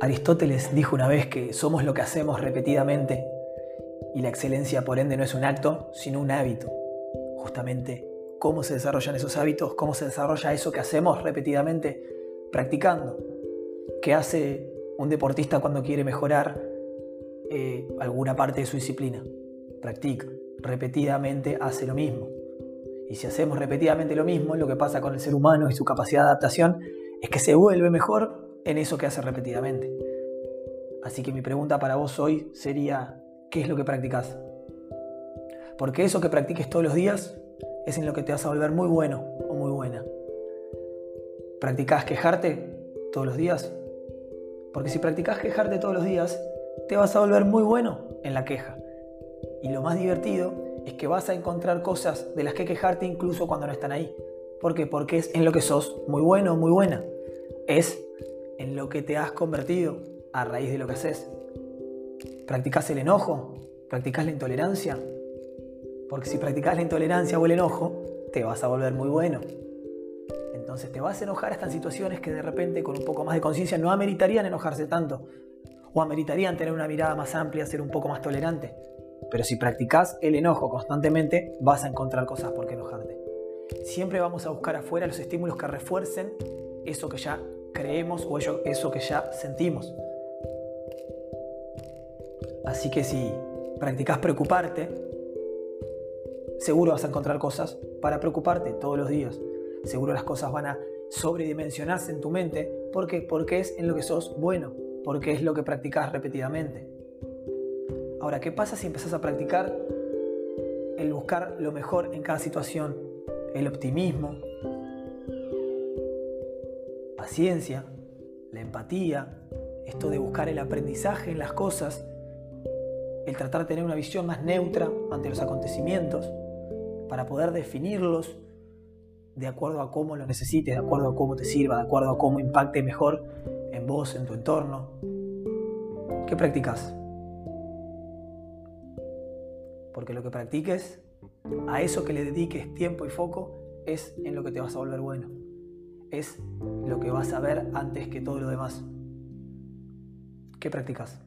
Aristóteles dijo una vez que somos lo que hacemos repetidamente y la excelencia por ende no es un acto, sino un hábito. Justamente cómo se desarrollan esos hábitos, cómo se desarrolla eso que hacemos repetidamente practicando. ¿Qué hace un deportista cuando quiere mejorar eh, alguna parte de su disciplina? Practica, repetidamente hace lo mismo. Y si hacemos repetidamente lo mismo, lo que pasa con el ser humano y su capacidad de adaptación es que se vuelve mejor en eso que hace repetidamente. Así que mi pregunta para vos hoy sería, ¿qué es lo que practicas? Porque eso que practiques todos los días es en lo que te vas a volver muy bueno o muy buena. ¿Practicás quejarte todos los días? Porque si practicás quejarte todos los días, te vas a volver muy bueno en la queja. Y lo más divertido es que vas a encontrar cosas de las que quejarte incluso cuando no están ahí. ¿Por qué? Porque es en lo que sos muy bueno o muy buena. Es en lo que te has convertido a raíz de lo que haces. ¿Practicas el enojo? ¿Practicas la intolerancia? Porque si practicas la intolerancia o el enojo, te vas a volver muy bueno. Entonces te vas a enojar a estas situaciones que de repente con un poco más de conciencia no ameritarían enojarse tanto. O ameritarían tener una mirada más amplia, ser un poco más tolerante. Pero si practicas el enojo constantemente, vas a encontrar cosas por qué enojarte. Siempre vamos a buscar afuera los estímulos que refuercen eso que ya creemos o eso que ya sentimos. Así que si practicas preocuparte, seguro vas a encontrar cosas para preocuparte todos los días. Seguro las cosas van a sobredimensionarse en tu mente. ¿Por qué? Porque es en lo que sos bueno, porque es lo que practicas repetidamente. Ahora, ¿qué pasa si empezás a practicar el buscar lo mejor en cada situación? El optimismo, paciencia, la empatía, esto de buscar el aprendizaje en las cosas, el tratar de tener una visión más neutra ante los acontecimientos, para poder definirlos de acuerdo a cómo lo necesites, de acuerdo a cómo te sirva, de acuerdo a cómo impacte mejor en vos, en tu entorno. ¿Qué practicas? Porque lo que practiques, a eso que le dediques tiempo y foco, es en lo que te vas a volver bueno es lo que vas a ver antes que todo lo demás. ¿Qué practicas?